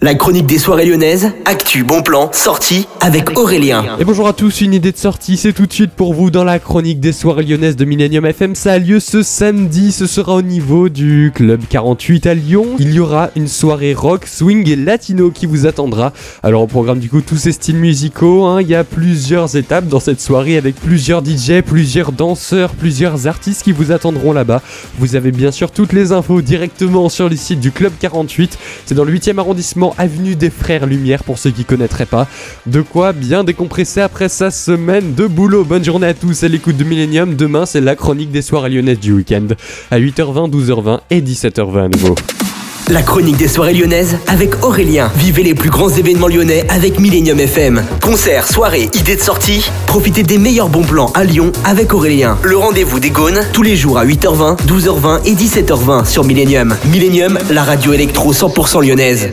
La chronique des soirées lyonnaises, actu, bon plan, sortie avec Aurélien. Et bonjour à tous, une idée de sortie, c'est tout de suite pour vous dans la chronique des soirées lyonnaises de Millennium FM. Ça a lieu ce samedi, ce sera au niveau du Club 48 à Lyon. Il y aura une soirée rock, swing et latino qui vous attendra. Alors au programme du coup tous ces styles musicaux, hein. il y a plusieurs étapes dans cette soirée avec plusieurs DJ, plusieurs danseurs, plusieurs artistes qui vous attendront là-bas. Vous avez bien sûr toutes les infos directement sur le site du Club 48, c'est dans le 8e arrondissement avenue des Frères Lumière pour ceux qui connaîtraient pas. De quoi bien décompresser après sa semaine de boulot. Bonne journée à tous à l'écoute de Millennium. Demain, c'est la chronique des soirées lyonnaises du week-end à 8h20, 12h20 et 17h20 à nouveau. La chronique des soirées lyonnaises avec Aurélien. Vivez les plus grands événements lyonnais avec Millennium FM. Concerts, soirées, idées de sortie. Profitez des meilleurs bons plans à Lyon avec Aurélien. Le rendez-vous des Gaunes tous les jours à 8h20, 12h20 et 17h20 sur Millennium. Millennium, la radio électro 100% lyonnaise.